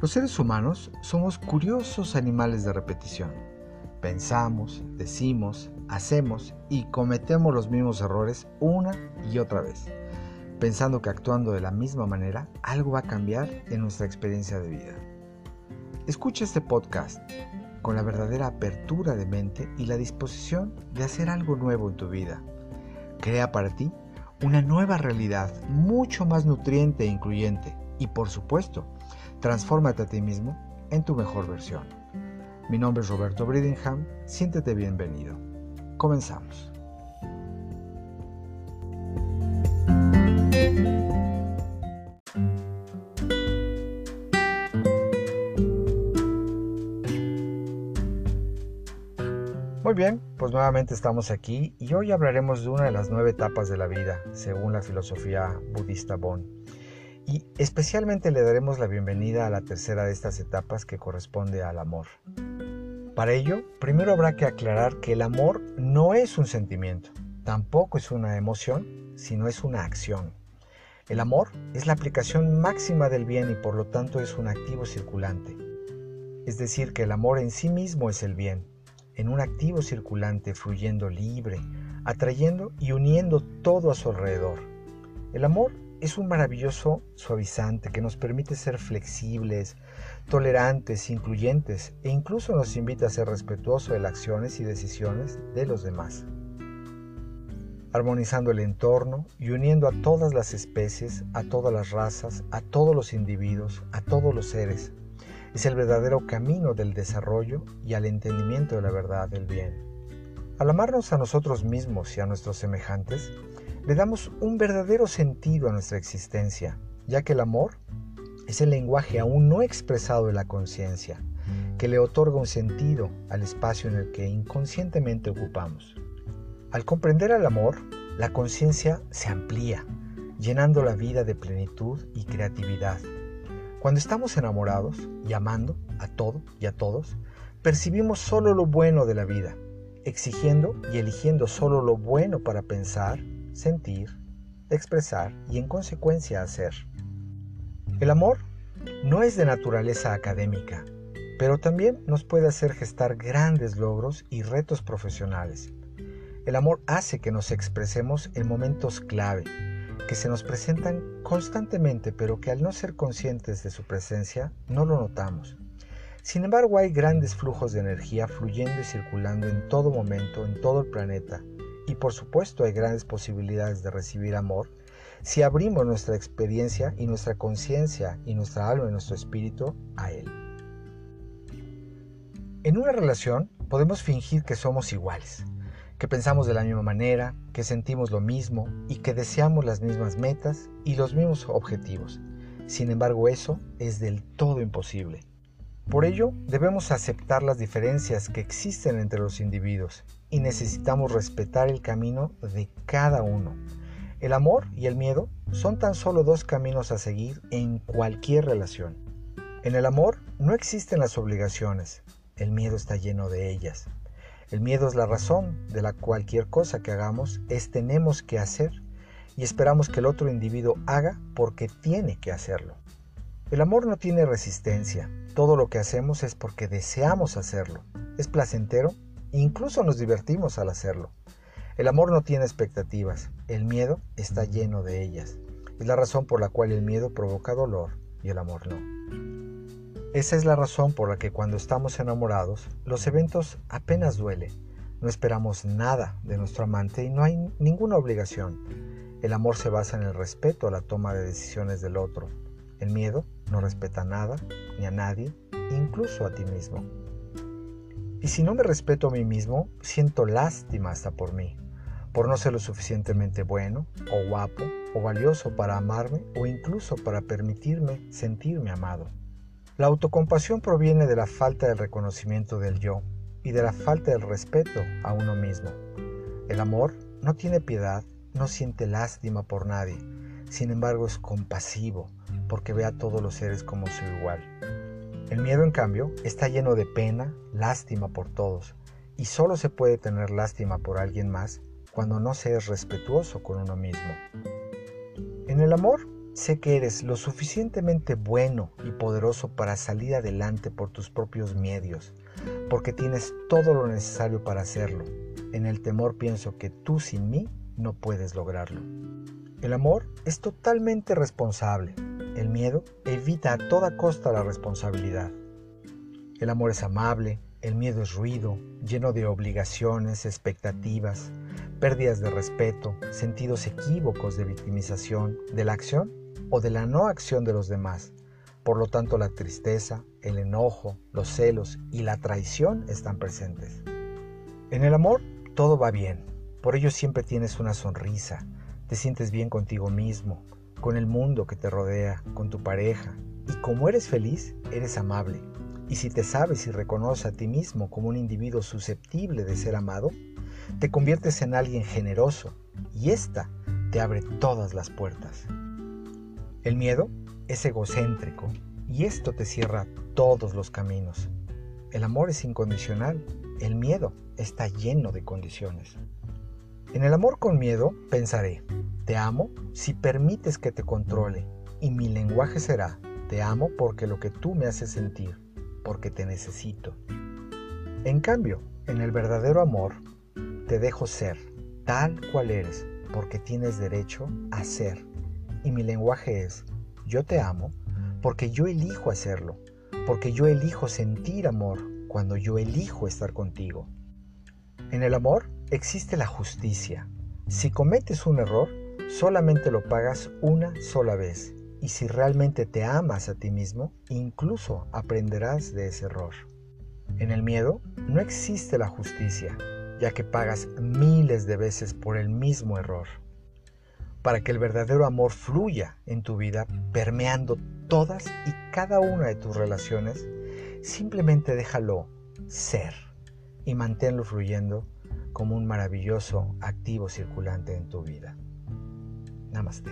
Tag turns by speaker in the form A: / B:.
A: Los seres humanos somos curiosos animales de repetición. Pensamos, decimos, hacemos y cometemos los mismos errores una y otra vez, pensando que actuando de la misma manera algo va a cambiar en nuestra experiencia de vida. Escucha este podcast con la verdadera apertura de mente y la disposición de hacer algo nuevo en tu vida. Crea para ti una nueva realidad mucho más nutriente e incluyente y por supuesto, transfórmate a ti mismo en tu mejor versión. Mi nombre es Roberto Bridingham, siéntete bienvenido. Comenzamos. Muy bien, pues nuevamente estamos aquí y hoy hablaremos de una de las nueve etapas de la vida, según la filosofía budista Bon. Y especialmente le daremos la bienvenida a la tercera de estas etapas que corresponde al amor. Para ello, primero habrá que aclarar que el amor no es un sentimiento, tampoco es una emoción, sino es una acción. El amor es la aplicación máxima del bien y por lo tanto es un activo circulante. Es decir, que el amor en sí mismo es el bien, en un activo circulante fluyendo libre, atrayendo y uniendo todo a su alrededor. El amor es un maravilloso suavizante que nos permite ser flexibles, tolerantes, incluyentes e incluso nos invita a ser respetuosos de las acciones y decisiones de los demás. Armonizando el entorno y uniendo a todas las especies, a todas las razas, a todos los individuos, a todos los seres, es el verdadero camino del desarrollo y al entendimiento de la verdad del bien. Al amarnos a nosotros mismos y a nuestros semejantes, le damos un verdadero sentido a nuestra existencia, ya que el amor es el lenguaje aún no expresado de la conciencia, que le otorga un sentido al espacio en el que inconscientemente ocupamos. Al comprender al amor, la conciencia se amplía, llenando la vida de plenitud y creatividad cuando estamos enamorados y amando a todo y a todos, percibimos solo lo bueno de la vida, exigiendo y eligiendo solo lo bueno para pensar, sentir, expresar y en consecuencia hacer. El amor no es de naturaleza académica, pero también nos puede hacer gestar grandes logros y retos profesionales. El amor hace que nos expresemos en momentos clave, que se nos presentan constantemente, pero que al no ser conscientes de su presencia no lo notamos. Sin embargo, hay grandes flujos de energía fluyendo y circulando en todo momento, en todo el planeta, y por supuesto hay grandes posibilidades de recibir amor si abrimos nuestra experiencia y nuestra conciencia y nuestra alma y nuestro espíritu a Él. En una relación podemos fingir que somos iguales, que pensamos de la misma manera, que sentimos lo mismo y que deseamos las mismas metas y los mismos objetivos. Sin embargo, eso es del todo imposible. Por ello, debemos aceptar las diferencias que existen entre los individuos y necesitamos respetar el camino de cada uno. El amor y el miedo son tan solo dos caminos a seguir en cualquier relación. En el amor no existen las obligaciones, el miedo está lleno de ellas. El miedo es la razón de la cualquier cosa que hagamos es tenemos que hacer y esperamos que el otro individuo haga porque tiene que hacerlo. El amor no tiene resistencia, todo lo que hacemos es porque deseamos hacerlo, es placentero incluso nos divertimos al hacerlo. El amor no tiene expectativas, el miedo está lleno de ellas. Es la razón por la cual el miedo provoca dolor y el amor no. Esa es la razón por la que cuando estamos enamorados, los eventos apenas duelen. No esperamos nada de nuestro amante y no hay ninguna obligación. El amor se basa en el respeto a la toma de decisiones del otro. El miedo no respeta nada ni a nadie, incluso a ti mismo. Y si no me respeto a mí mismo, siento lástima hasta por mí, por no ser lo suficientemente bueno, o guapo, o valioso para amarme, o incluso para permitirme sentirme amado. La autocompasión proviene de la falta del reconocimiento del yo y de la falta del respeto a uno mismo. El amor no tiene piedad, no siente lástima por nadie, sin embargo es compasivo porque ve a todos los seres como su igual. El miedo, en cambio, está lleno de pena, lástima por todos, y solo se puede tener lástima por alguien más cuando no se es respetuoso con uno mismo. En el amor sé que eres lo suficientemente bueno y poderoso para salir adelante por tus propios medios, porque tienes todo lo necesario para hacerlo. En el temor pienso que tú sin mí no puedes lograrlo. El amor es totalmente responsable. El miedo evita a toda costa la responsabilidad. El amor es amable, el miedo es ruido, lleno de obligaciones, expectativas, pérdidas de respeto, sentidos equívocos de victimización de la acción o de la no acción de los demás. Por lo tanto, la tristeza, el enojo, los celos y la traición están presentes. En el amor todo va bien, por ello siempre tienes una sonrisa, te sientes bien contigo mismo, con el mundo que te rodea, con tu pareja. Y como eres feliz, eres amable. Y si te sabes y reconoces a ti mismo como un individuo susceptible de ser amado, te conviertes en alguien generoso y ésta te abre todas las puertas. El miedo es egocéntrico y esto te cierra todos los caminos. El amor es incondicional, el miedo está lleno de condiciones. En el amor con miedo pensaré, te amo si permites que te controle y mi lenguaje será, te amo porque lo que tú me haces sentir, porque te necesito. En cambio, en el verdadero amor, te dejo ser tal cual eres porque tienes derecho a ser. Y mi lenguaje es, yo te amo porque yo elijo hacerlo, porque yo elijo sentir amor cuando yo elijo estar contigo. En el amor existe la justicia. Si cometes un error, solamente lo pagas una sola vez. Y si realmente te amas a ti mismo, incluso aprenderás de ese error. En el miedo no existe la justicia, ya que pagas miles de veces por el mismo error. Para que el verdadero amor fluya en tu vida, permeando todas y cada una de tus relaciones, simplemente déjalo ser y manténlo fluyendo como un maravilloso activo circulante en tu vida. ナマステ。